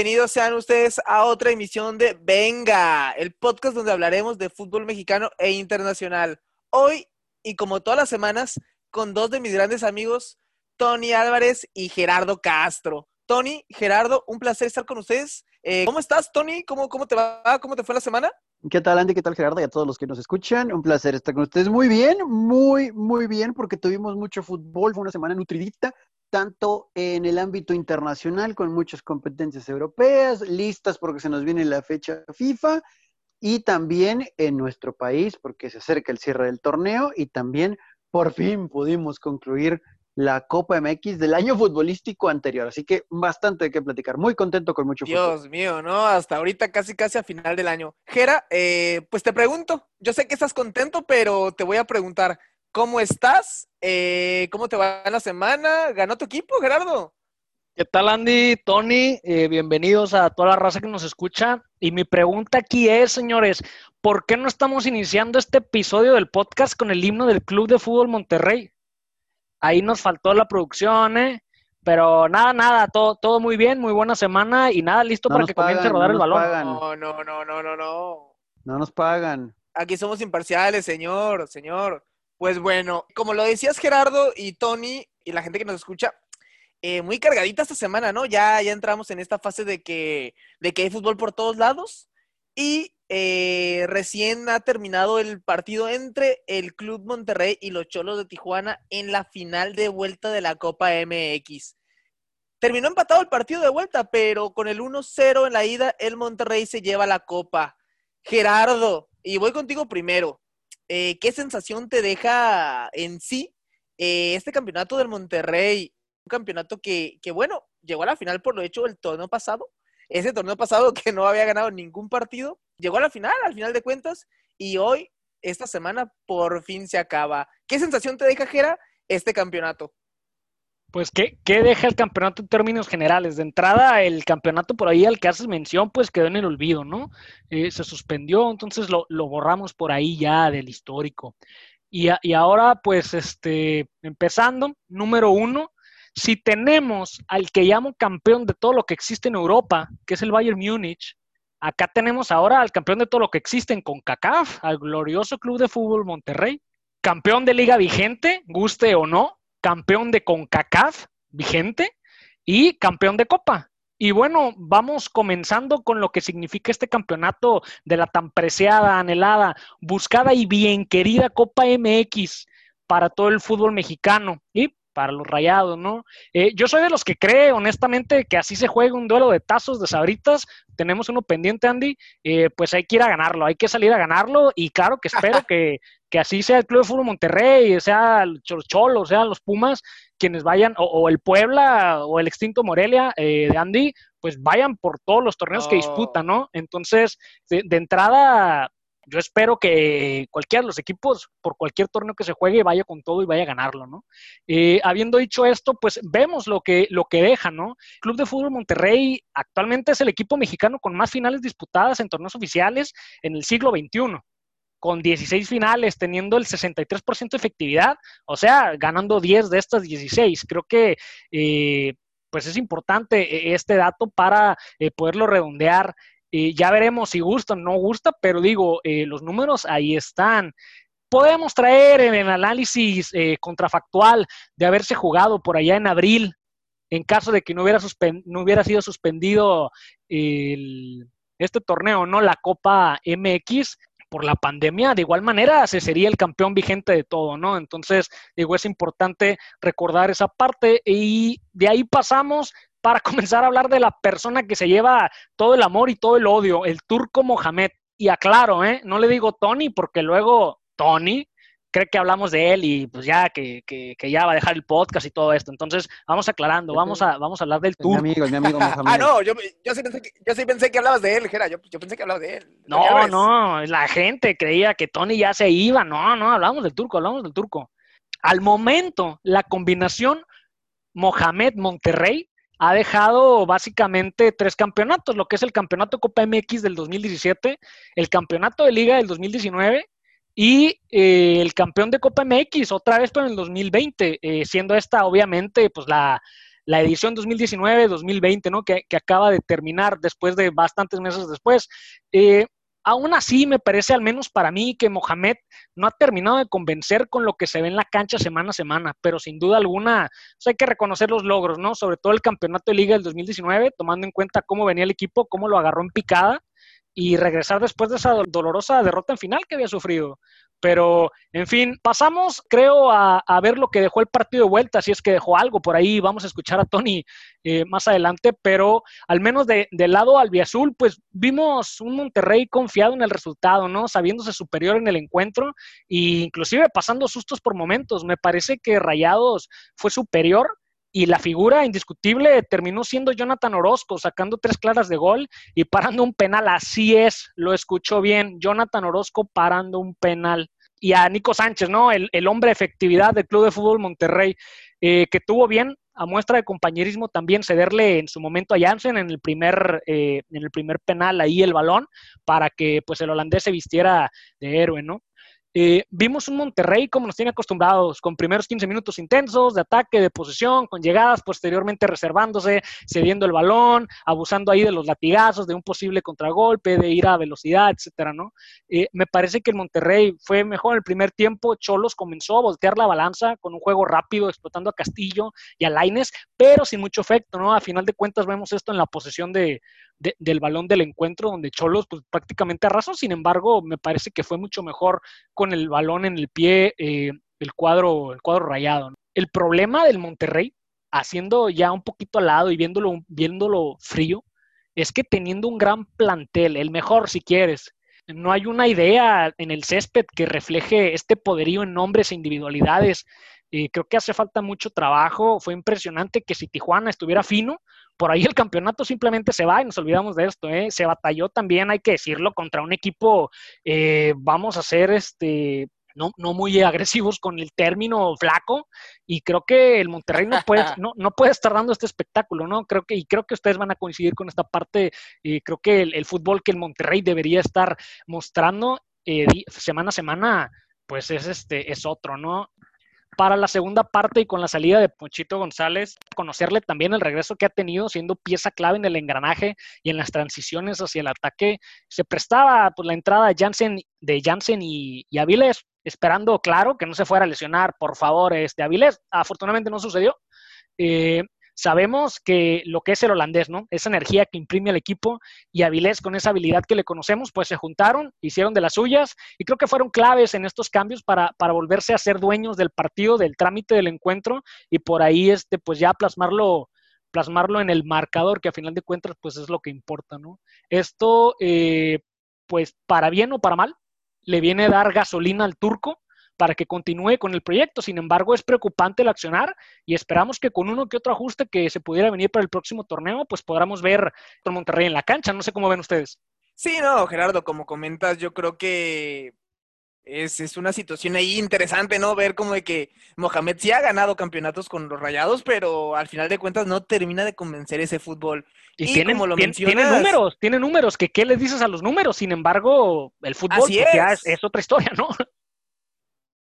Bienvenidos sean ustedes a otra emisión de Venga, el podcast donde hablaremos de fútbol mexicano e internacional. Hoy, y como todas las semanas, con dos de mis grandes amigos, Tony Álvarez y Gerardo Castro. Tony, Gerardo, un placer estar con ustedes. Eh, ¿Cómo estás, Tony? ¿Cómo, ¿Cómo te va? ¿Cómo te fue la semana? ¿Qué tal, Andy? ¿Qué tal, Gerardo? Y a todos los que nos escuchan, un placer estar con ustedes. Muy bien, muy, muy bien, porque tuvimos mucho fútbol, fue una semana nutridita, tanto en el ámbito internacional, con muchas competencias europeas, listas porque se nos viene la fecha FIFA, y también en nuestro país, porque se acerca el cierre del torneo, y también por fin pudimos concluir la Copa MX del año futbolístico anterior. Así que bastante de qué platicar. Muy contento con mucho Dios mío, ¿no? Hasta ahorita casi casi a final del año. Gera, eh, pues te pregunto, yo sé que estás contento, pero te voy a preguntar, ¿cómo estás? Eh, ¿Cómo te va la semana? ¿Ganó tu equipo, Gerardo? ¿Qué tal, Andy? Tony, eh, bienvenidos a toda la raza que nos escucha. Y mi pregunta aquí es, señores, ¿por qué no estamos iniciando este episodio del podcast con el himno del Club de Fútbol Monterrey? Ahí nos faltó la producción, ¿eh? Pero nada, nada, todo, todo muy bien, muy buena semana y nada, listo para que comience a rodar el balón. No, no, no, no, no, no. No nos pagan. Aquí somos imparciales, señor, señor. Pues bueno, como lo decías Gerardo y Tony y la gente que nos escucha, eh, muy cargadita esta semana, ¿no? Ya, ya entramos en esta fase de que, de que hay fútbol por todos lados y eh, recién ha terminado el partido entre el Club Monterrey y los Cholos de Tijuana en la final de vuelta de la Copa MX. Terminó empatado el partido de vuelta, pero con el 1-0 en la ida, el Monterrey se lleva la copa. Gerardo, y voy contigo primero. Eh, ¿Qué sensación te deja en sí eh, este campeonato del Monterrey? Un campeonato que, que, bueno, llegó a la final por lo hecho del torneo pasado. Ese torneo pasado que no había ganado ningún partido llegó a la final, al final de cuentas, y hoy, esta semana, por fin se acaba. ¿Qué sensación te deja, Jera, este campeonato? Pues, ¿qué, ¿qué, deja el campeonato en términos generales? De entrada, el campeonato por ahí al que haces mención, pues quedó en el olvido, ¿no? Eh, se suspendió, entonces lo, lo, borramos por ahí ya del histórico. Y, y ahora, pues, este, empezando, número uno, si tenemos al que llamo campeón de todo lo que existe en Europa, que es el Bayern Múnich, Acá tenemos ahora al campeón de todo lo que existe en CONCACAF, al glorioso Club de Fútbol Monterrey, campeón de liga vigente, guste o no, campeón de CONCACAF vigente y campeón de Copa. Y bueno, vamos comenzando con lo que significa este campeonato de la tan preciada, anhelada, buscada y bien querida Copa MX para todo el fútbol mexicano. Y para los rayados, ¿no? Eh, yo soy de los que cree, honestamente, que así se juega un duelo de tazos, de sabritas. Tenemos uno pendiente, Andy. Eh, pues hay que ir a ganarlo, hay que salir a ganarlo. Y claro que espero que, que, así sea el Club de Fútbol Monterrey, sea el Cholo, sea los Pumas, quienes vayan, o, el Puebla, o el extinto Morelia eh, de Andy, pues vayan por todos los torneos que disputan, ¿no? Entonces, de, de entrada, yo espero que cualquiera de los equipos, por cualquier torneo que se juegue, vaya con todo y vaya a ganarlo, ¿no? Eh, habiendo dicho esto, pues vemos lo que, lo que deja, ¿no? Club de Fútbol Monterrey actualmente es el equipo mexicano con más finales disputadas en torneos oficiales en el siglo XXI con 16 finales, teniendo el 63% de efectividad, o sea, ganando 10 de estas 16. Creo que eh, pues es importante eh, este dato para poderlo redondear ya veremos si gusta o no gusta, pero digo, eh, los números ahí están. Podemos traer en el análisis eh, contrafactual de haberse jugado por allá en abril, en caso de que no hubiera, no hubiera sido suspendido este torneo, ¿no? La Copa MX por la pandemia, de igual manera se sería el campeón vigente de todo, ¿no? Entonces, digo, es importante recordar esa parte y de ahí pasamos para comenzar a hablar de la persona que se lleva todo el amor y todo el odio, el turco Mohamed. Y aclaro, ¿eh? no le digo Tony porque luego Tony cree que hablamos de él y pues ya que, que, que, ya va a dejar el podcast y todo esto. Entonces, vamos aclarando, vamos a, vamos a hablar del turco. Mi amigo, mi amigo Mohamed. ah, no, yo, yo, sí pensé que, yo sí pensé que hablabas de él, Jera. Yo, yo pensé que hablabas de él. No, no, la gente creía que Tony ya se iba. No, no, hablamos del turco, hablamos del turco. Al momento, la combinación Mohamed Monterrey ha dejado básicamente tres campeonatos, lo que es el campeonato Copa MX del 2017, el campeonato de Liga del 2019 y eh, el campeón de Copa MX otra vez pero en el 2020, eh, siendo esta obviamente pues la, la edición 2019-2020, ¿no? Que, acaba de terminar después de bastantes meses después. Eh, aún así, me parece, al menos para mí, que Mohamed no ha terminado de convencer con lo que se ve en la cancha semana a semana, pero sin duda alguna pues hay que reconocer los logros, ¿no? Sobre todo el campeonato de liga del 2019, tomando en cuenta cómo venía el equipo, cómo lo agarró en picada y regresar después de esa dolorosa derrota en final que había sufrido. Pero, en fin, pasamos, creo, a, ver lo que dejó el partido de vuelta, si es que dejó algo por ahí. Vamos a escuchar a Tony eh, más adelante, pero al menos de, del lado albiazul, pues vimos un Monterrey confiado en el resultado, ¿no? Sabiéndose superior en el encuentro e inclusive pasando sustos por momentos. Me parece que Rayados fue superior y la figura indiscutible terminó siendo Jonathan Orozco, sacando tres claras de gol y parando un penal. Así es, lo escuchó bien, Jonathan Orozco parando un penal. Y a Nico Sánchez, ¿no? El, hombre de efectividad del Club de Fútbol Monterrey, eh, que tuvo bien, a muestra de compañerismo, también cederle en su momento a Janssen en el primer, eh, en el primer penal ahí el balón, para que pues el holandés se vistiera de héroe, ¿no? Eh, vimos un Monterrey como nos tiene acostumbrados, con primeros 15 minutos intensos de ataque, de posesión, con llegadas, posteriormente reservándose, cediendo el balón, abusando ahí de los latigazos, de un posible contragolpe, de ir a velocidad, etcétera, ¿no? Eh, me parece que el Monterrey fue mejor el primer tiempo. Cholos comenzó a voltear la balanza con un juego rápido, explotando a Castillo y a Laines, pero sin mucho efecto, ¿no? A final de cuentas vemos esto en la posesión de, del balón del encuentro, donde Cholos pues, prácticamente arrasó. Sin embargo, me parece que fue mucho mejor con el balón en el pie, eh, el, cuadro, el cuadro rayado. El problema del Monterrey, haciendo ya un poquito al lado y viéndolo, viéndolo frío, es que teniendo un gran plantel, el mejor si quieres, no hay una idea en el césped que refleje este poderío en nombres e individualidades. Y creo que hace falta mucho trabajo. Fue impresionante que si Tijuana estuviera fino, por ahí el campeonato simplemente se va y nos olvidamos de esto. ¿eh? Se batalló también, hay que decirlo, contra un equipo, eh, vamos a ser este, no, no, muy agresivos con el término flaco y creo que el Monterrey no puede, no, no puede estar dando este espectáculo, ¿no? Creo que, y creo que ustedes van a coincidir con esta parte, y creo que el, fútbol que el Monterrey debería estar mostrando eh, semana a semana, pues es este, es otro, ¿no? Para la segunda parte y con la salida de Ponchito González, conocerle también el regreso que ha tenido siendo pieza clave en el engranaje y en las transiciones hacia el ataque. Se prestaba pues, la entrada de Jansen, de Jansen y, y Avilés, esperando, claro, que no se fuera a lesionar, por favor, este Avilés. Afortunadamente no sucedió. Eh, sabemos que lo que es el holandés, ¿no? Esa energía que imprime al equipo y Avilés con esa habilidad que le conocemos, pues se juntaron, hicieron de las suyas y creo que fueron claves en estos cambios para, para volverse a ser dueños del partido, del trámite del encuentro y por ahí, este, pues ya plasmarlo plasmarlo en el marcador, que a final de cuentas, pues es lo que importa, ¿no? Esto, eh, pues para bien o para mal, le viene a dar gasolina al turco para que continúe con el proyecto. Sin embargo, es preocupante el accionar y esperamos que con uno que otro ajuste que se pudiera venir para el próximo torneo, pues podamos ver a Monterrey en la cancha. No sé cómo ven ustedes. Sí, no, Gerardo, como comentas, yo creo que es, es, una situación ahí interesante, ¿no? Ver como de que Mohamed sí ha ganado campeonatos con los rayados, pero al final de cuentas no termina de convencer ese fútbol. Y, tiene, como lo tiene números, tiene números, que qué les dices a los números, sin embargo, el fútbol pues, ya es otra historia, ¿no?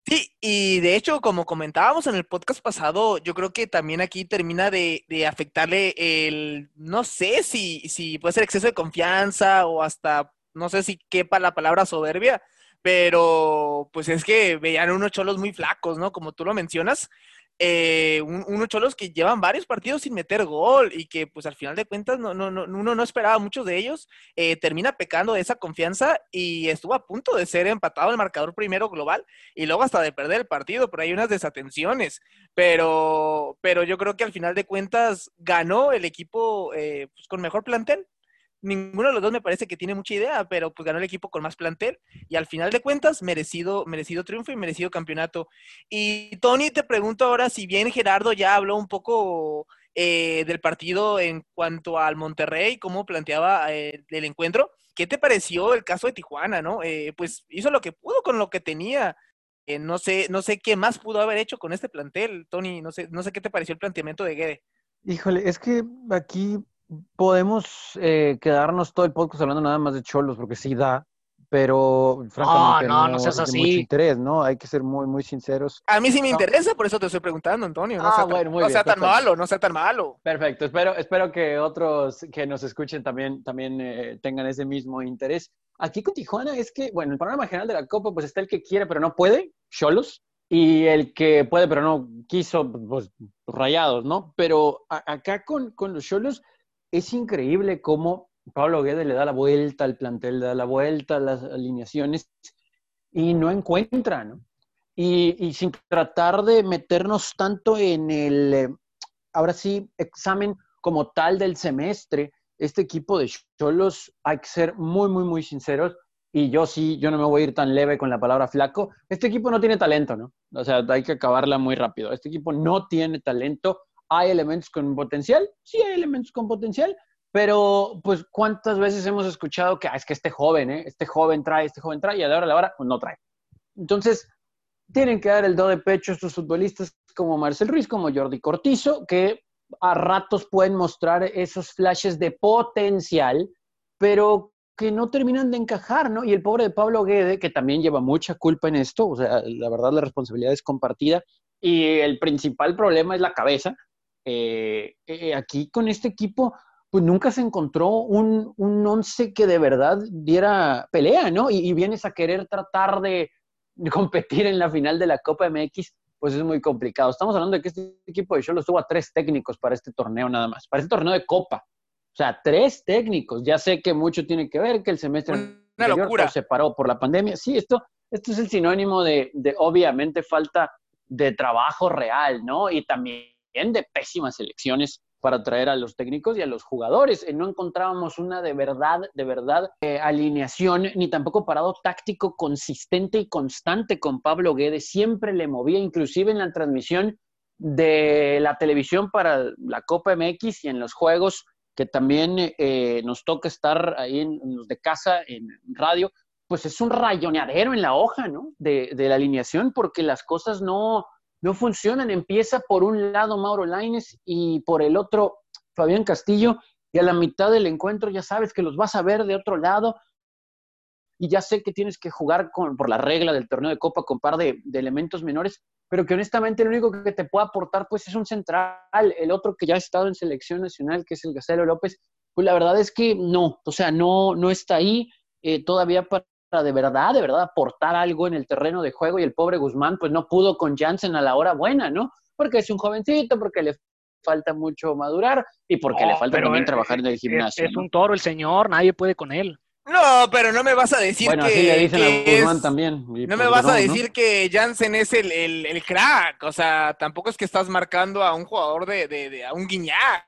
Sí, y de hecho, como comentábamos en el podcast pasado, yo creo que también aquí termina de, afectarle el, no sé si, si puede ser exceso de confianza o hasta, no sé si quepa la palabra soberbia, pero pues es que veían unos cholos muy flacos, ¿no? Como tú lo mencionas, eh, unos cholos que llevan varios partidos sin meter gol y que pues al final de cuentas no, no, no, uno no esperaba muchos de ellos, eh, termina pecando de esa confianza y estuvo a punto de ser empatado el marcador primero global y luego hasta de perder el partido, pero hay unas desatenciones, pero, pero yo creo que al final de cuentas ganó el equipo eh, pues, con mejor plantel ninguno de los dos me parece que tiene mucha idea, pero pues ganó el equipo con más plantel y al final de cuentas merecido, merecido triunfo y merecido campeonato. Y Tony, te pregunto ahora, si bien Gerardo ya habló un poco eh, del partido en cuanto al Monterrey, cómo planteaba eh, el encuentro, ¿qué te pareció el caso de Tijuana, no? Eh, pues hizo lo que pudo con lo que tenía. no sé, no sé qué más pudo haber hecho con este plantel, Tony. No sé, no sé qué te pareció el planteamiento de Guede. Híjole, es que aquí podemos eh, quedarnos todo el podcast hablando nada más de Cholos, porque sí da, pero francamente no, no, no seas es de así. mucho interés, ¿no? Hay que ser muy, muy sinceros. A mí sí me No. interesa, por eso te estoy preguntando, Antonio. No Ah, sea tan, bueno, muy no bien, sea tan perfecto. malo, no sea tan malo. Perfecto, espero, espero que otros que nos escuchen también, también eh, tengan ese mismo interés. Aquí con Tijuana es que, bueno, el panorama general de la Copa, pues está el que quiere pero no puede, Cholos, y el que puede pero no quiso, pues rayados, ¿no? Pero a- acá con, con los Cholos es increíble cómo Pablo Guede le da la vuelta al plantel, le da la vuelta a las alineaciones y no encuentra, ¿no? Y, y sin tratar de meternos tanto en el, eh, ahora sí, examen como tal del semestre, este equipo de Cholos, hay que ser muy, muy, muy sinceros, y yo sí, yo no me voy a ir tan leve con la palabra flaco, este equipo no tiene talento, ¿no? O sea, hay que acabarla muy rápido. Este equipo no tiene talento, hay elementos con potencial, sí hay elementos con potencial, pero pues cuántas veces hemos escuchado que ah, es que este joven, ¿eh? este joven trae, este joven trae, y a la hora de la hora pues, no trae. Entonces, tienen que dar el do de pecho estos futbolistas como Marcel Ruiz, como Jordi Cortizo, que a ratos pueden mostrar esos flashes de potencial, pero que no terminan de encajar, ¿no? Y el pobre de Pablo Guede, que también lleva mucha culpa en esto, o sea, la verdad la responsabilidad es compartida, y el principal problema es la cabeza. Eh, eh, aquí con este equipo, pues nunca se encontró un, un once que de verdad diera pelea, ¿no? Y, y vienes a querer tratar de, de competir en la final de la Copa MX, pues es muy complicado. Estamos hablando de que este equipo de Cholos tuvo a tres técnicos para este torneo nada más, para este torneo de Copa. O sea, tres técnicos. Ya sé que mucho tiene que ver, que el semestre Una anterior, pues, se paró por la pandemia. Sí, esto, esto es el sinónimo de, de, obviamente, falta de trabajo real, ¿no? Y también de pésimas elecciones para traer a los técnicos y a los jugadores. Eh, No encontrábamos una de verdad, de verdad, eh, alineación, ni tampoco parado táctico consistente y constante con Pablo Guedes. Siempre le movía, inclusive en la transmisión de la televisión para la Copa MX y en los juegos que también eh, nos toca estar ahí en, de casa, en radio, pues es un rayoneadero en la hoja, ¿no? De, de la alineación, porque las cosas no, no funcionan. Empieza por un lado Mauro Laines y por el otro Fabián Castillo, y a la mitad del encuentro ya sabes que los vas a ver de otro lado, y ya sé que tienes que jugar con, por la regla del torneo de Copa con par de, elementos menores, pero que honestamente lo único que te puede aportar pues es un central, el otro que ya ha estado en selección nacional, que es el Gacelo López, pues la verdad es que no, o sea, no, no está ahí eh, todavía para de verdad, de verdad aportar algo en el terreno de juego y el pobre Guzmán pues no pudo con Jansen a la hora buena, ¿no? Porque es un jovencito, porque le falta mucho madurar y porque No, le falta pero también es- trabajar en el gimnasio. es ¿no? un toro el señor, nadie puede con él. No, pero no me vas a decir Bueno, que, así le dicen que a Guzmán es- también. No pues me vas no, a ¿no? decir que Jansen es el, el, el crack. O sea, tampoco es que estás marcando a un jugador de, de, de- a un guiñac.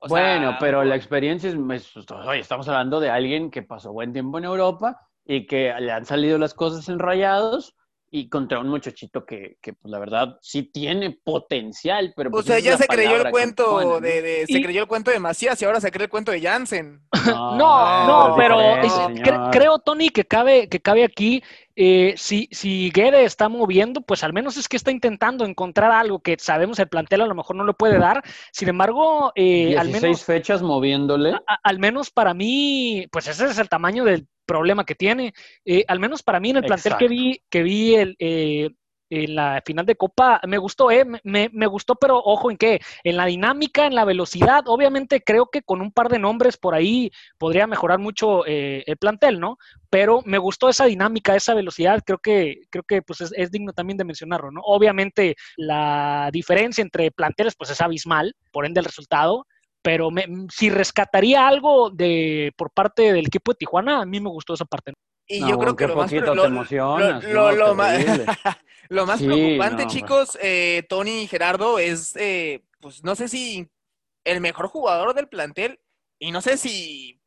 O sea, bueno, pero la experiencia es, es- oye, estamos hablando de alguien que pasó buen tiempo en Europa y que le han salido las cosas en rayados y contra un muchachito que, que pues la verdad sí tiene potencial, pero O pues sea, esa es ya se creyó el cuento pone, ¿no? de, de- se Y- creyó el cuento de Macías y ahora se cree el cuento de Jansen. No, No, no, pero es- cre- creo, Tony, que cabe, que cabe aquí, eh, si, si Guede está moviendo, pues al menos es que está intentando encontrar algo que sabemos el plantel a lo mejor no lo puede dar. Sin embargo, eh, al 16 menos fechas moviéndole. a- al menos para mí, pues ese es el tamaño del problema que tiene. Eh, al menos para mí en el plantel que vi, que vi el, eh, en la final de Copa, me gustó, ¿eh? Me, me gustó, pero ojo en qué, en la dinámica, en la velocidad, obviamente creo que con un par de nombres por ahí podría mejorar mucho eh, el plantel, ¿no? Pero me gustó esa dinámica, esa velocidad, creo que, creo que pues es, es digno también de mencionarlo, ¿no? Obviamente la diferencia entre planteles pues es abismal, por ende el resultado, pero me- si rescataría algo de por parte del equipo de Tijuana, a mí me gustó esa parte. Y No, yo creo que lo más, lo, te lo- emocionas, lo- no, lo más, terrible. lo más Sí, preocupante, no, chicos, eh, Tony y Gerardo, es, eh, pues no sé si el mejor jugador del plantel y no sé si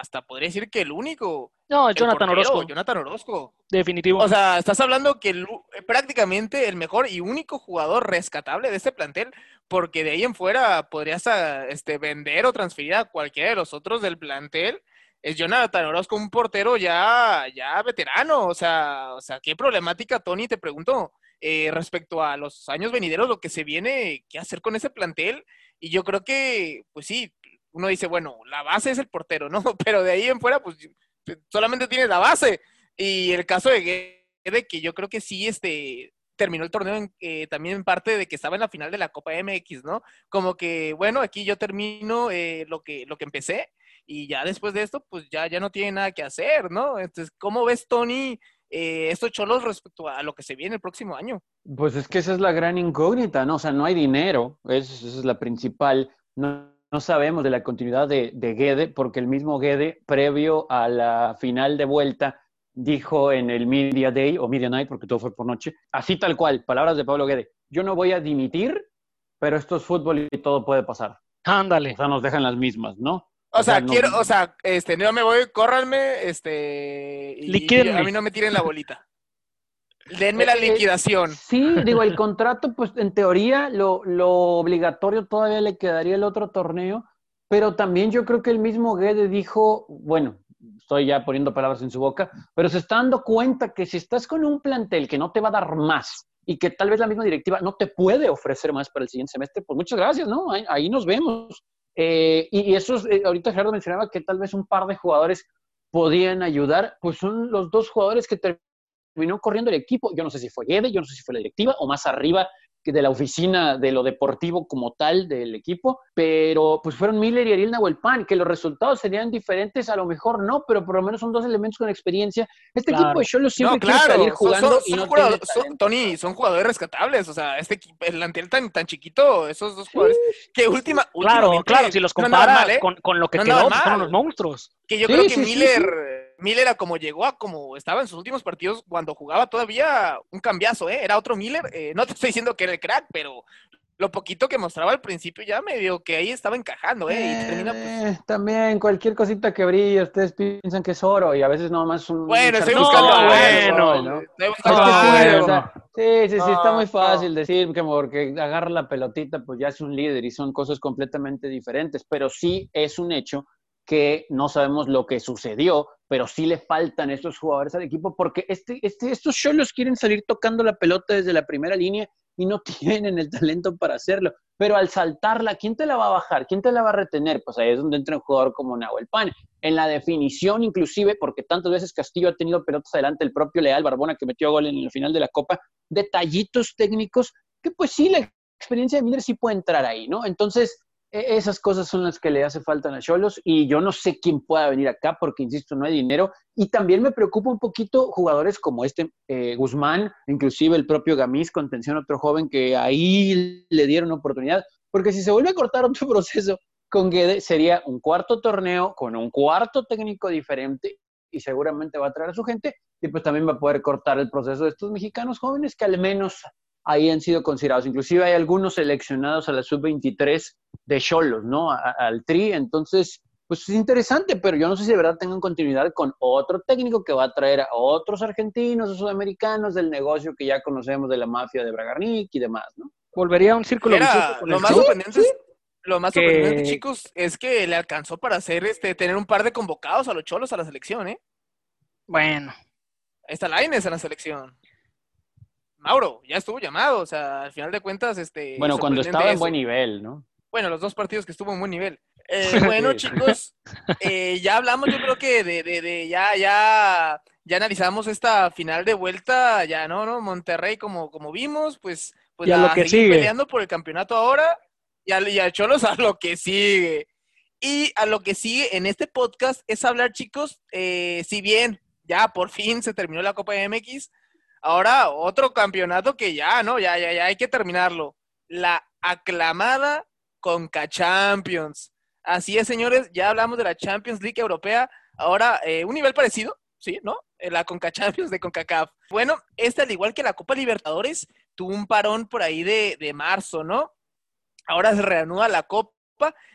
hasta podría decir que el único. No, el Jonathan portero, Orozco, Jonathan Orozco. definitivo. O sea, estás hablando que el- prácticamente el mejor y único jugador rescatable de este plantel, porque de ahí en fuera podrías ah, este, vender o transferir a cualquiera de los otros del plantel. Es Jonathan Orozco, un portero ya, ya veterano. O sea, o sea, qué problemática, Tony, te pregunto, eh, respecto a los años venideros, lo que se viene, qué hacer con ese plantel. Y yo creo que, pues sí, uno dice, bueno, la base es el portero, ¿no? Pero de ahí en fuera, pues solamente tienes la base. Y el caso de Guede, que yo creo que sí, este, terminó el torneo eh, también en parte de que estaba en la final de la Copa MX, ¿no? Como que, bueno, aquí yo termino eh, lo, que, lo que empecé y ya después de esto, pues ya, ya no tiene nada que hacer, ¿no? Entonces, ¿cómo ves, Tony, eh, estos cholos respecto a lo que se viene el próximo año? Pues es que esa es la gran incógnita, ¿no? O sea, no hay dinero, esa es la principal. No, no sabemos de la continuidad de, de Guede, porque el mismo Guede, previo a la final de vuelta, dijo en el Media Day o Media Night, porque todo fue por noche, así tal cual, palabras de Pablo Guede, yo no voy a dimitir, pero esto es fútbol y todo puede pasar. Ándale. O sea, nos dejan las mismas, ¿no? O, sea, quiero, o sea, este, no me voy, córranme, este, y, a mí no me tiren la bolita. Denme la eh, liquidación. sí, digo, el contrato, pues en teoría lo, lo, obligatorio todavía le quedaría el otro torneo, pero también yo creo que el mismo Guede dijo, bueno, estoy ya poniendo palabras en su boca, pero se está dando cuenta que si estás con un plantel que no te va a dar más y que tal vez la misma directiva no te puede ofrecer más para el siguiente semestre, pues muchas gracias, ¿no? Ahí, nos vemos. Eh, y, eso, eh, ahorita Gerardo mencionaba que tal vez un par de jugadores podían ayudar, pues son los dos jugadores que terminó corriendo el equipo. Yo no sé si fue Guede, yo no sé si fue la directiva o más arriba de la oficina de lo deportivo como tal del equipo, pero pues fueron Miller y Ariel Nahuelpan, que los resultados serían diferentes, a lo mejor no, pero por lo menos son dos elementos con experiencia. Este equipo de Cholo siempre quiere salir jugando y no Tony, son jugadores rescatables, o sea, este equipo, el antel tan, tan chiquito, esos dos jugadores, que última, Claro, claro, si los comparas ¿eh? con, con, lo que quedó, pues, son los monstruos. Que yo creo que Miller Miller a como llegó, a como estaba en sus últimos partidos cuando jugaba todavía un cambiazo, ¿eh? Era otro Miller. Eh, no te estoy diciendo que era el crack, pero lo poquito que mostraba al principio ya medio que ahí estaba encajando, ¿eh? Y termina, pues... Eh, también cualquier cosita que brille, ustedes piensan que es oro y a veces nomás un... Bueno, estoy buscando bueno. sí, sí, sí, está muy fácil decir que porque agarra la pelotita pues ya es un líder y son cosas completamente diferentes, pero sí es un hecho que no sabemos lo que sucedió, pero sí le faltan estos jugadores al equipo porque este, este, estos solos quieren salir tocando la pelota desde la primera línea y no tienen el talento para hacerlo. Pero al saltarla, ¿quién te la va a bajar? ¿Quién te la va a retener? Pues ahí es donde entra un jugador como Nahuel Pan. En la definición, inclusive, porque tantas veces Castillo ha tenido pelotas adelante, el propio Leal Barbona que metió gol en el final de la Copa, detallitos técnicos que pues sí, la experiencia de Miller sí puede entrar ahí, ¿no? Entonces, esas cosas son las que le hace falta a Cholos y yo no sé quién pueda venir acá porque, insisto, no hay dinero. Y también me preocupa un poquito jugadores como este eh, Guzmán, inclusive el propio Gamis, contención otro joven que ahí le dieron oportunidad, porque si se vuelve a cortar otro proceso con Guede, sería un cuarto torneo con un cuarto técnico diferente y seguramente va a traer a su gente y pues también va a poder cortar el proceso de estos mexicanos jóvenes que al menos ahí han sido considerados. Inclusive hay algunos seleccionados a la sub-23 de Cholos, ¿no? al Tri. Entonces, pues es interesante, pero yo no sé si de verdad tengan continuidad con otro técnico que va a traer a otros argentinos o sudamericanos del negocio que ya conocemos de la mafia de Bragarnik y demás, ¿no? Volvería a un círculo lo, más sorprendente, lo más sorprendente, chicos, es que le alcanzó para hacer este tener un par de convocados a los cholos a la selección, ¿eh? Bueno. Ahí está Laines en la selección. Mauro, ya estuvo llamado, o sea, al final de cuentas, este... Bueno, cuando estaba en buen nivel, ¿no? Bueno, los dos partidos que estuvo en buen nivel. Eh, bueno, chicos, eh, ya hablamos, yo creo que de, de, de, ya, ya, ya analizamos esta final de vuelta, ya no, ¿no? Monterrey, como, como vimos, pues, pues lo que sigue. peleando por el campeonato ahora, y al, y Cholos a lo que sigue. Y a lo que sigue en este podcast es hablar, chicos, eh, si bien ya por fin se terminó la Copa MX, Ahora, otro campeonato que ya, ¿no? Ya, ya, ya hay que terminarlo. La aclamada Conca Champions. Así es, señores, ya hablamos de la Champions League Europea. Ahora, eh, un nivel parecido, ¿sí? ¿No? Eh, la Conca Champions de CONCACAF. Bueno, esta, al igual que la Copa Libertadores, tuvo un parón por ahí de, de marzo, ¿no? Ahora se reanuda la Copa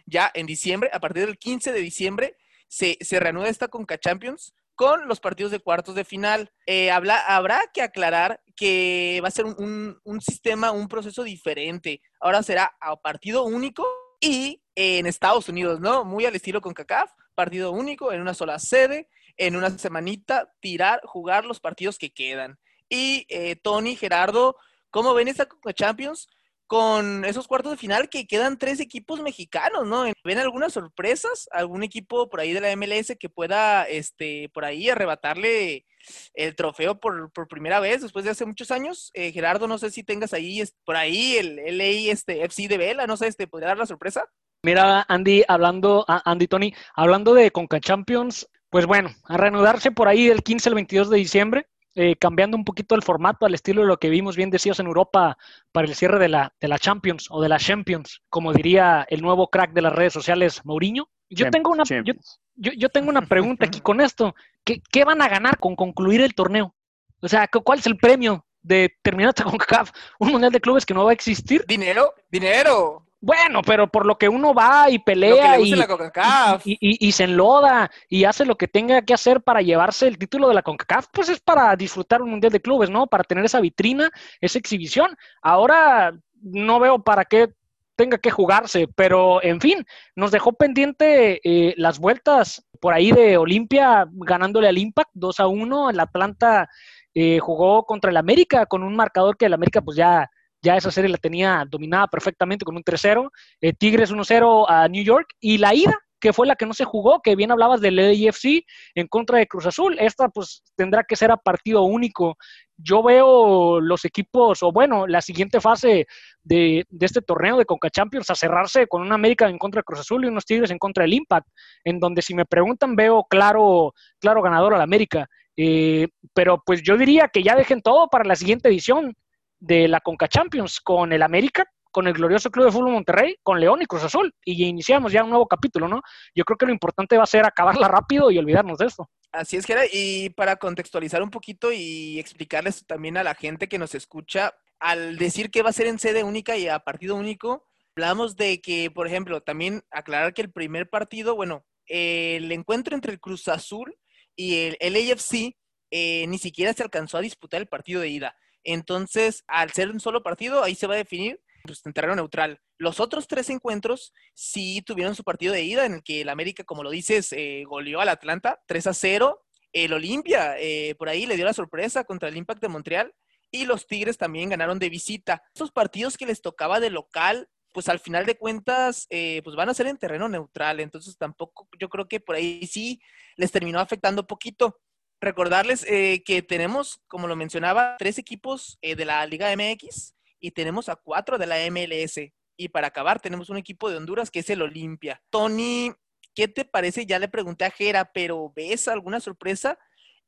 ya en diciembre, a partir del 15 de diciembre, se, se reanuda esta Conca Champions con los partidos de cuartos de final. Eh, habrá que aclarar que va a ser un, sistema, un proceso diferente. Ahora será a partido único y en Estados Unidos, ¿no? Muy al estilo con CACAF, partido único en una sola sede, en una semanita, tirar, jugar los partidos que quedan. Y eh, Tony, Gerardo, ¿cómo ven esta Champions? Con esos cuartos de final que quedan tres equipos mexicanos, ¿no? ¿Ven algunas sorpresas? ¿Algún equipo por ahí de la MLS que pueda, este, por ahí arrebatarle el trofeo por, primera vez después de hace muchos años? Eh, Gerardo, no sé si tengas ahí, por ahí el LA este, FC de Vela, no sé, este, ¿podría dar la sorpresa? Mira, Andy, hablando, Andy, Tony, hablando de Conca Champions, pues bueno, a reanudarse por ahí el 15 al 22 de diciembre, eh, cambiando un poquito el formato al estilo de lo que vimos bien decías en Europa para el cierre de la, de la Champions o de la Champions, como diría el nuevo crack de las redes sociales, Mourinho. Yo tengo una, yo, yo, tengo una pregunta aquí con esto. ¿Qué, ¿Qué, van a ganar con concluir el torneo? O sea, ¿cuál es el premio de terminar con CAF? ¿Un mundial de clubes que no va a existir? Dinero, dinero. Bueno, pero por lo que uno va y pelea y, se enloda y hace lo que tenga que hacer para llevarse el título de la CONCACAF, pues es para disfrutar un Mundial de Clubes, ¿no? Para tener esa vitrina, esa exhibición. Ahora no veo para qué tenga que jugarse, pero en fin, nos dejó pendiente eh, las vueltas por ahí de Olimpia ganándole al Impact 2 a 1. El Atlanta eh, jugó contra el América con un marcador que el América pues ya ya esa serie la tenía dominada perfectamente con un 3-0, eh, Tigres 1-0 a New York y la ida que fue la que no se jugó, que bien hablabas del AFC en contra de Cruz Azul. Esta pues tendrá que ser a partido único. Yo veo los equipos, o bueno, la siguiente fase de, este torneo de Conca Champions a cerrarse con una América en contra de Cruz Azul y unos Tigres en contra del Impact, en donde si me preguntan veo claro, claro ganador al América. Eh, pero pues yo diría que ya dejen todo para la siguiente edición de la Conca Champions con el América, con el glorioso Club de Fútbol Monterrey, con León y Cruz Azul. Y iniciamos ya un nuevo capítulo, ¿no? Yo creo que lo importante va a ser acabarla rápido y olvidarnos de esto. Así es, Gera. Y para contextualizar un poquito y explicarles también a la gente que nos escucha, al decir que va a ser en sede única y a partido único, hablamos de que, por ejemplo, también aclarar que el primer partido, bueno, el encuentro entre el Cruz Azul y el, LAFC eh, ni siquiera se alcanzó a disputar el partido de ida. Entonces, al ser un solo partido, ahí se va a definir pues, en terreno neutral. Los otros tres encuentros sí tuvieron su partido de ida, en el que el América, como lo dices, eh, goleó al Atlanta 3 a 0. El Olimpia, eh, por ahí le dio la sorpresa contra el Impact de Montreal. Y los Tigres también ganaron de visita. Esos partidos que les tocaba de local, pues al final de cuentas, eh, pues van a ser en terreno neutral. Entonces tampoco, yo creo que por ahí sí les terminó afectando poquito. Recordarles eh, que tenemos, como lo mencionaba, tres equipos eh, de la Liga MX y tenemos a cuatro de la MLS. Y para acabar, tenemos un equipo de Honduras que es el Olimpia. Tony, ¿qué te parece? Ya le pregunté a Jera, pero ¿ves alguna sorpresa?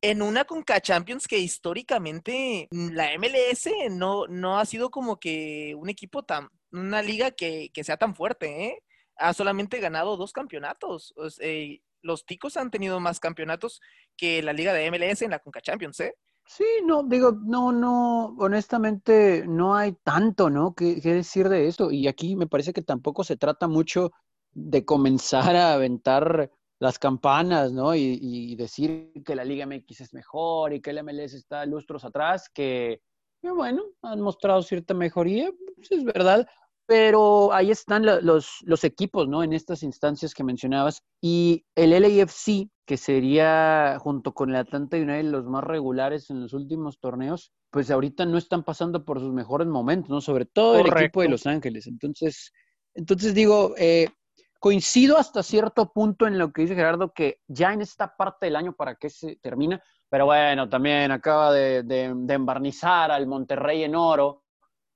En una Conca Champions que históricamente la MLS no, no ha sido como que un equipo tan, una liga que, sea tan fuerte, ¿eh? Ha solamente ganado dos campeonatos. Eh, los ticos han tenido más campeonatos que la liga de MLS en la Conca Champions, ¿eh? Sí, no, digo, no, no, honestamente no hay tanto, ¿no? ¿Qué, decir de esto? Y aquí me parece que tampoco se trata mucho de comenzar a aventar las campanas, ¿no? Y, decir que la Liga MX es mejor y que el MLS está lustros atrás, que, bueno, han mostrado cierta mejoría, pues es verdad, pero ahí están los, los equipos, ¿no? En estas instancias que mencionabas. Y el LAFC, que sería junto con el Atlanta United los más regulares en los últimos torneos, pues ahorita no están pasando por sus mejores momentos, ¿no? Sobre todo el equipo de Los Ángeles. Entonces, entonces digo, eh, coincido hasta cierto punto en lo que dice Gerardo, que ya en esta parte del año para que se termina, pero bueno, también acaba de, de embarnizar al Monterrey en oro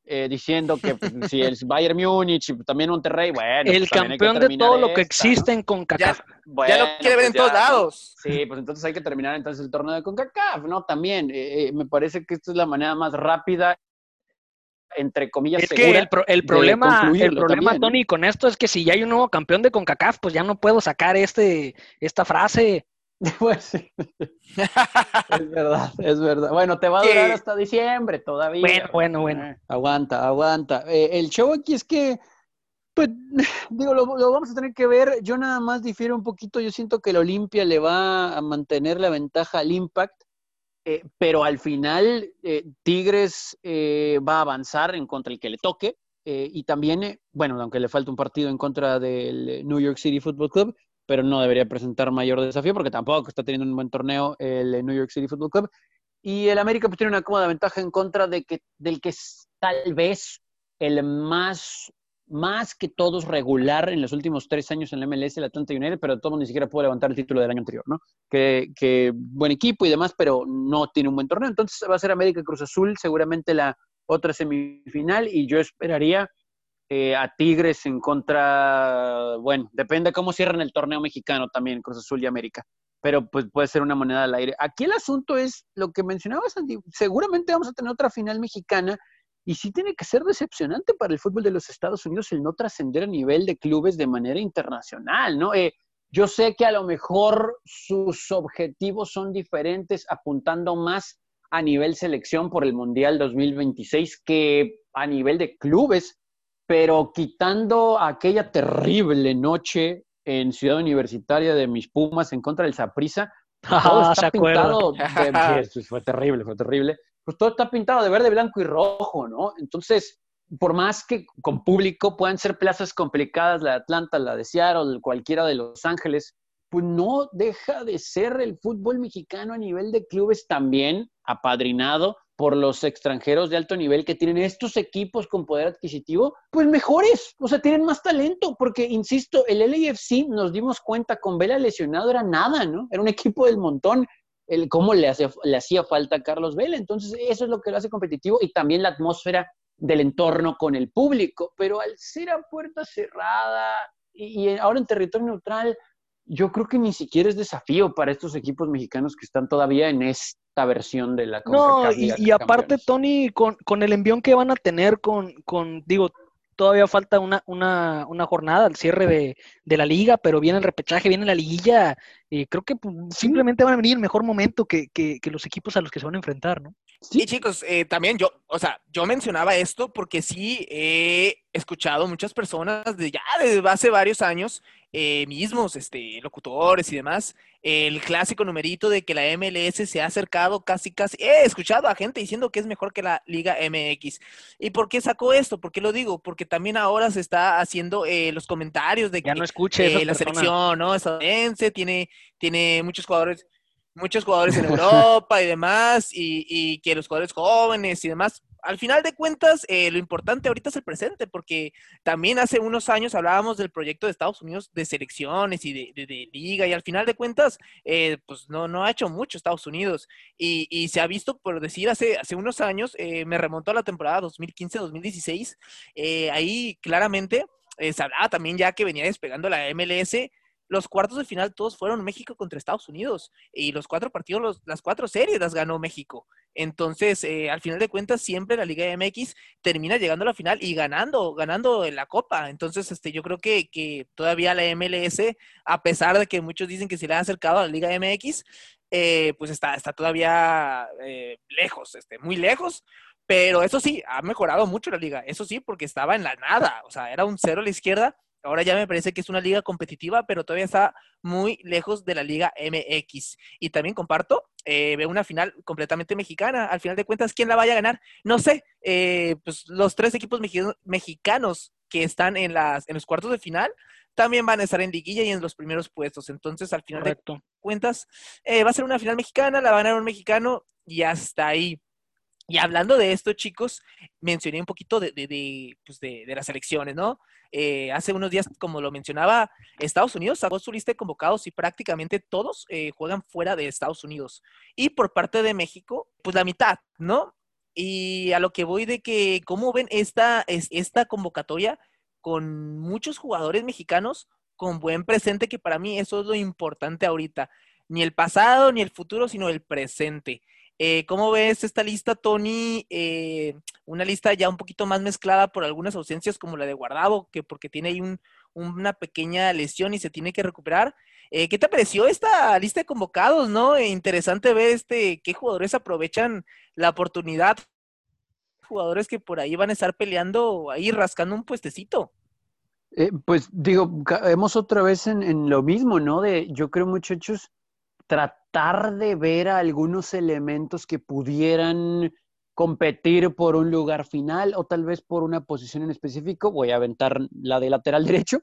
eh, diciendo que pues, si el Bayern Múnich y también Monterrey, bueno. El pues, campeón de todo lo que existe en CONCACAF. Ya, lo quiere ver en todos lados. Sí, pues entonces hay que terminar entonces el torneo de CONCACAF, ¿no? También, eh, eh, me parece que esta es la manera más rápida entre comillas, es que el, el problema, el problema Tony, con esto es que si ya hay un nuevo campeón de CONCACAF, pues ya no puedo sacar este, esta frase. Pues sí. es verdad, es verdad. Bueno, te va a durar hasta diciembre todavía. Bueno, bueno, bueno. Eh, aguanta, aguanta. Eh, el show aquí es que, pues, digo, lo, vamos a tener que ver. Yo nada más difiero un poquito. Yo siento que el Olimpia le va a mantener la ventaja al Impact. Eh, pero al final Tigres va a avanzar en contra el que le toque. y también, bueno, aunque le falta un partido en contra del New York City Football Club, pero no debería presentar mayor desafío porque tampoco está teniendo un buen torneo el New York City Football Club. Y el América pues, tiene una cómoda ventaja en contra de que, del que tal vez el más, más que todos regular en los últimos tres años en la MLS, el Atlanta United, pero todo ni siquiera pudo levantar el título del año anterior, ¿no? Que, que buen equipo y demás, pero no tiene un buen torneo. Entonces va a ser América Cruz Azul, seguramente la otra semifinal, y yo esperaría eh, a Tigres en contra, bueno, depende cómo cierran el torneo mexicano también, Cruz Azul y América, pero pues puede ser una moneda al aire. Aquí el asunto es lo que mencionabas, Andy, seguramente vamos a tener otra final mexicana y sí tiene que ser decepcionante para el fútbol de los Estados Unidos el no trascender a nivel de clubes de manera internacional, ¿no? Eh, yo sé que a lo mejor sus objetivos son diferentes, apuntando más a nivel selección por el Mundial 2026 que a nivel de clubes, pero quitando aquella terrible noche en Ciudad Universitaria de mis Pumas en contra del Saprissa, todo está pintado de, fue terrible, fue terrible. Pues todo está pintado de verde, blanco y rojo, ¿no? Entonces, por más que con público puedan ser plazas complicadas, la de Atlanta, la de Seattle, cualquiera de Los Ángeles, pues no deja de ser el fútbol mexicano a nivel de clubes también apadrinado por los extranjeros de alto nivel que tienen estos equipos con poder adquisitivo, pues mejores, o sea, tienen más talento, porque, insisto, el LAFC nos dimos cuenta con Vela lesionado era nada, ¿no? Era un equipo del montón, el cómo le, le hacía falta a Carlos Vela, entonces eso es lo que lo hace competitivo y también la atmósfera del entorno con el público, pero al ser a puerta cerrada y ahora en territorio neutral, yo creo que ni siquiera es desafío para estos equipos mexicanos que están todavía en esta versión de la No, y, aparte, Tony, con, con, el envión que van a tener con, con digo, todavía falta una, una, una jornada al cierre de, de, la liga, pero viene el repechaje, viene la liguilla, y creo que pues, simplemente van a venir el mejor momento que, que, que, los equipos a los que se van a enfrentar, ¿no? Sí, chicos, eh, también yo, o sea, yo mencionaba esto porque sí he escuchado muchas personas de ya desde hace varios años eh, mismos, este, locutores y demás, el clásico numerito de que la MLS se ha acercado casi, casi, he escuchado a gente diciendo que es mejor que la Liga MX. ¿Y por qué sacó esto? ¿Por qué lo digo? Porque también ahora se está haciendo eh, los comentarios de que no escuche eh, la selección, ¿no? Estadounidense tiene, tiene muchos jugadores muchos jugadores en Europa y demás, y, y, que los jugadores jóvenes y demás, al final de cuentas, eh, lo importante ahorita es el presente, porque también hace unos años hablábamos del proyecto de Estados Unidos de selecciones y de, liga, y al final de cuentas, eh, pues no, no ha hecho mucho Estados Unidos. Y, se ha visto, por decir, hace, hace unos años, eh, me remontó a la temporada 2015-2016, ahí claramente se hablaba también ya que venía despegando la MLS los cuartos de final todos fueron México contra Estados Unidos y los cuatro partidos, las cuatro series las ganó México. Entonces, eh, al final de cuentas, siempre la Liga MX termina llegando a la final y ganando, ganando la Copa. Entonces, este, yo creo que, que todavía la MLS, a pesar de que muchos dicen que se le ha acercado a la Liga MX, eh, pues está, está todavía eh, lejos, este, muy lejos. Pero eso sí, ha mejorado mucho la liga. Eso sí, porque estaba en la nada. O sea, era un cero a la izquierda Ahora ya me parece que es una liga competitiva, pero todavía está muy lejos de la Liga MX. Y también comparto, eh, veo una final completamente mexicana. Al final de cuentas, ¿quién la vaya a ganar? No sé. Eh, pues los tres equipos mexicanos que están en, las, en los cuartos de final también van a estar en liguilla y en los primeros puestos. Entonces, al final de cuentas, eh, va a ser una final mexicana, la va a ganar un mexicano y hasta ahí. Y hablando de esto, chicos, mencioné un poquito de, pues las elecciones, ¿no? Eh, hace unos días, como lo mencionaba, Estados Unidos sacó su lista de convocados y prácticamente todos eh, juegan fuera de Estados Unidos. Y por parte de México, pues la mitad, ¿no? Y a lo que voy de que, ¿cómo ven esta, esta convocatoria con muchos jugadores mexicanos con buen presente? Que para mí eso es lo importante ahorita. Ni el pasado ni el futuro, sino el presente. Eh, ¿Cómo ves esta lista, Tony? Eh, una lista ya un poquito más mezclada por algunas ausencias como la de Guardado, que porque tiene ahí una pequeña lesión y se tiene que recuperar. Eh, ¿Qué te pareció esta lista de convocados, no? interesante ver este, qué jugadores aprovechan la oportunidad. Jugadores que por ahí van a estar peleando, ahí rascando un puestecito. pues digo, caemos otra vez en, en, lo mismo, ¿no? De, yo creo, muchachos, tratar de ver algunos elementos que pudieran competir por un lugar final o tal vez por una posición en específico. Voy a aventar la de lateral derecho,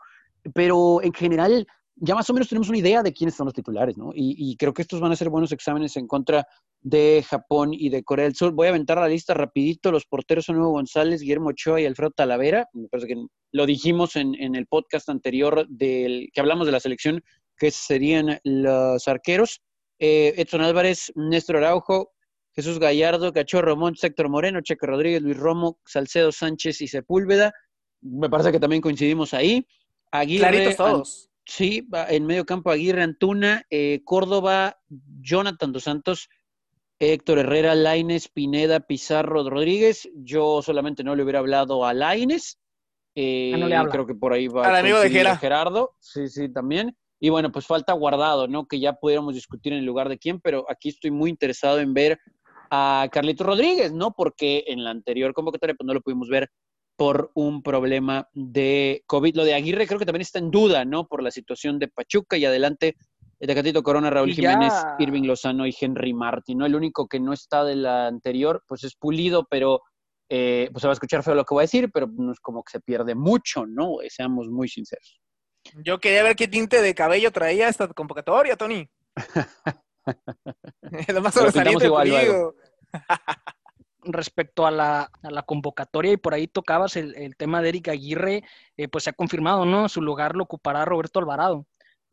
pero en general ya más o menos tenemos una idea de quiénes son los titulares, ¿no? Y, creo que estos van a ser buenos exámenes en contra de Japón y de Corea del Sur. Voy a aventar la lista rapidito. Los porteros son Hugo González, Guillermo Ochoa y Alfredo Talavera. Me parece que lo dijimos en, en el podcast anterior del que hablamos de la selección, que serían los arqueros. Eh, Edson Álvarez, Néstor Araujo, Jesús Gallardo, Cachorro Montes, Héctor Moreno, Checo Rodríguez, Luis Romo, Salcedo Sánchez y Sepúlveda. Me parece que también coincidimos ahí. Aguirre, Claritos todos. Sí, en medio campo Aguirre, Antuna, eh, Córdoba, Jonathan Dos Santos, Héctor Herrera, Laines, Pineda, Pizarro, Rodríguez. Yo solamente no le hubiera hablado a Laines. Eh, Ah, no le habla. creo que por ahí va Al a amigo de. Gerardo. Sí, sí, también. Y bueno, pues falta guardado, ¿no? Que ya pudiéramos discutir en el lugar de quién, pero aquí estoy muy interesado en ver a Carlito Rodríguez, ¿no? Porque en la anterior convocatoria pues no lo pudimos ver por un problema de COVID. Lo de Aguirre creo que también está en duda, ¿no? Por la situación de Pachuca y adelante el Tecatito Corona, Raúl Jiménez, Irving Lozano y Henry Martin, ¿no? El único que no está de la anterior, pues es Pulido, pero eh, pues se va a escuchar feo lo que voy a decir, pero no es como que se pierde mucho, ¿no? Seamos muy sinceros. Yo quería ver qué tinte de cabello traía esta convocatoria, Tony. Lo más sobresaliente igual respecto a la, a la convocatoria y por ahí tocabas el, el tema de Eric Aguirre, eh, pues se ha confirmado, ¿no? Su lugar lo ocupará Roberto Alvarado.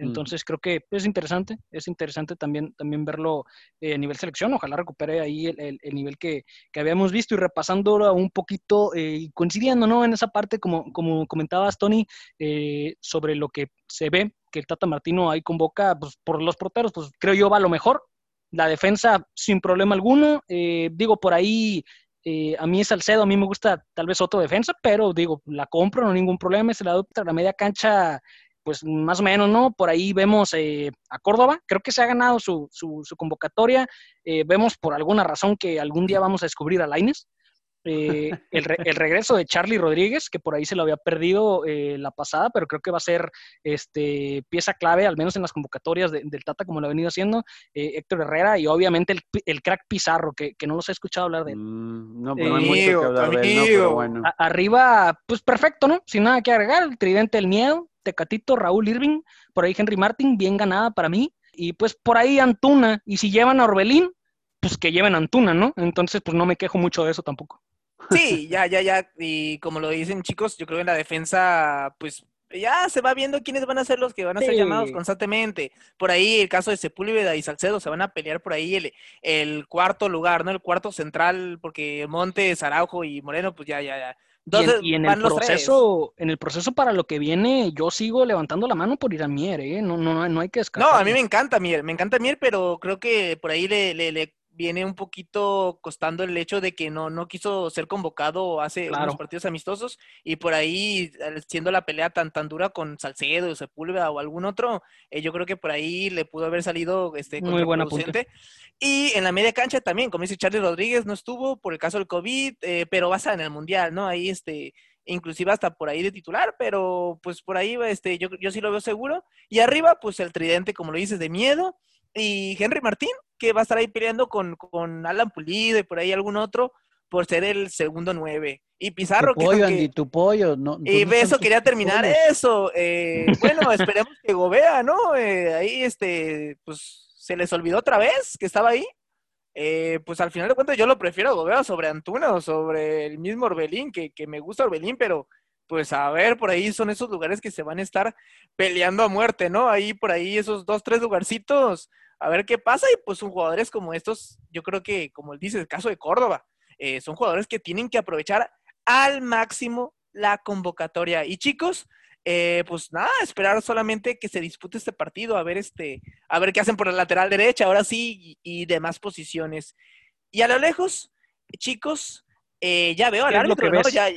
Entonces creo que es interesante, es interesante también, también verlo eh, a nivel selección, ojalá recupere ahí el, el- el nivel que, que habíamos visto y repasando un poquito eh, y coincidiendo ¿no? en esa parte, como, como comentabas Tony, eh, sobre lo que se ve que el Tata Martino ahí convoca pues, por los porteros, pues creo yo va lo mejor, la defensa sin problema alguno, eh, digo por ahí eh, a mí es Salcedo, a mí me gusta tal vez otro defensa, pero digo, la compro, no ningún problema, se la adopta la media cancha, pues más o menos, ¿no? Por ahí vemos eh, a Córdoba, creo que se ha ganado su, su, su convocatoria, eh, vemos por alguna razón que algún día vamos a descubrir a Laines. Eh, el, re- el regreso de Charlie Rodríguez, que por ahí se lo había perdido eh, la pasada, pero creo que va a ser este, pieza clave, al menos en las convocatorias de- del Tata, como lo ha venido haciendo, eh, Héctor Herrera y obviamente el, pi- el crack Pizarro, que, que no los he escuchado hablar de él. Mm, no, pues no hay mucho que hablar de él. Pero bueno. A- arriba, pues perfecto, ¿no? Sin nada que agregar, el tridente del miedo, Tecatito, Raúl Irving, por ahí Henry Martin, bien ganada para mí, y pues por ahí Antuna, y si llevan a Orbelín, pues que lleven a Antuna, ¿no? Entonces, pues no me quejo mucho de eso tampoco. Sí, ya, ya, ya. Y como lo dicen chicos, yo creo que en la defensa, pues ya se va viendo quiénes van a ser los que van a ser llamados constantemente. Por ahí el caso de Sepúlveda y Salcedo se van a pelear por ahí el, el cuarto lugar, ¿no? El cuarto central, porque Montes, Araujo y Moreno, pues ya, ya, ya. Y en, Entonces, y en el proceso, en el proceso para lo que viene, yo sigo levantando la mano por ir a Mier, ¿eh? No, no, no hay que No, descartarlo. a mí me encanta Mier, me encanta Mier, pero creo que por ahí le, le, le viene un poquito costando el hecho de que no, no quiso ser convocado hace Claro. unos partidos amistosos y por ahí siendo la pelea tan tan dura con Salcedo, Sepúlveda o algún otro, eh, yo creo que por ahí le pudo haber salido este Muy buen apunte. contraproducente. Y en la media cancha también, como dice Charlie Rodríguez, no estuvo por el caso del COVID, eh, pero va a estar en el Mundial, ¿no? Ahí este inclusive hasta por ahí de titular, pero pues por ahí este yo, yo sí lo veo seguro. Y arriba, pues el tridente, como lo dices, de miedo. Y Henry Martín, que va a estar ahí peleando con, con Alan Pulido y por ahí algún otro, por ser el segundo nueve. Y Pizarro, tu que, pollo, Andy, tu pollo. No, y ¿dónde de están eso quería terminar pollos? eso. eh, bueno, esperemos que Gobea, ¿no? Eh, ahí, este, pues, se les olvidó otra vez que estaba ahí. Eh, pues al final de cuentas yo lo prefiero a Gobea sobre Antuna o sobre el mismo Orbelín, que, que me gusta Orbelín, pero pues a ver, por ahí son esos lugares que se van a estar peleando a muerte, ¿no? Ahí por ahí esos dos, tres lugarcitos, a ver qué pasa. Y pues son jugadores como estos, yo creo que, como dice el caso de Córdoba, eh, son jugadores que tienen que aprovechar al máximo la convocatoria. Y chicos, eh, pues nada, esperar solamente que se dispute este partido, a ver este, a ver qué hacen por la lateral derecha, ahora sí, y, y demás posiciones. Y a lo lejos, chicos, eh, ya veo al ¿Qué es lo árbitro, ¿no? Ya,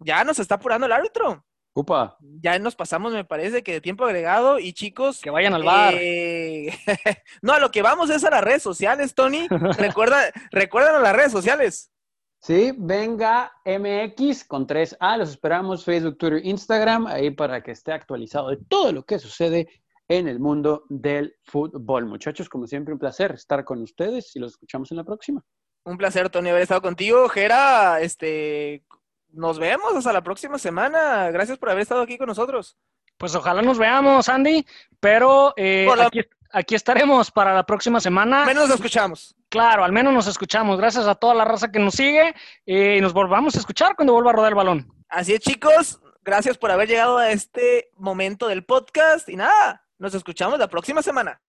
ya nos está apurando el árbitro. Upa. Ya nos pasamos, me parece, que de tiempo agregado. Y chicos, Que vayan al bar. eh, no, a lo que vamos es a las redes sociales, Tony. Recuerda, recuérdanos las redes sociales. Sí, venga MX con 3A, los esperamos Facebook, Twitter, Instagram, ahí para que esté actualizado de todo lo que sucede en el mundo del fútbol. Muchachos, como siempre, un placer estar con ustedes y los escuchamos en la próxima. Un placer, Tony, haber estado contigo. Jera, este, nos vemos hasta la próxima semana. Gracias por haber estado aquí con nosotros. Pues ojalá nos veamos, Andy, pero eh, aquí, aquí estaremos para la próxima semana. Menos nos escuchamos. Claro, al menos nos escuchamos. Gracias a toda la raza que nos sigue eh, y nos volvamos a escuchar cuando vuelva a rodar el balón. Así es, chicos. Gracias por haber llegado a este momento del podcast y nada, nos escuchamos la próxima semana.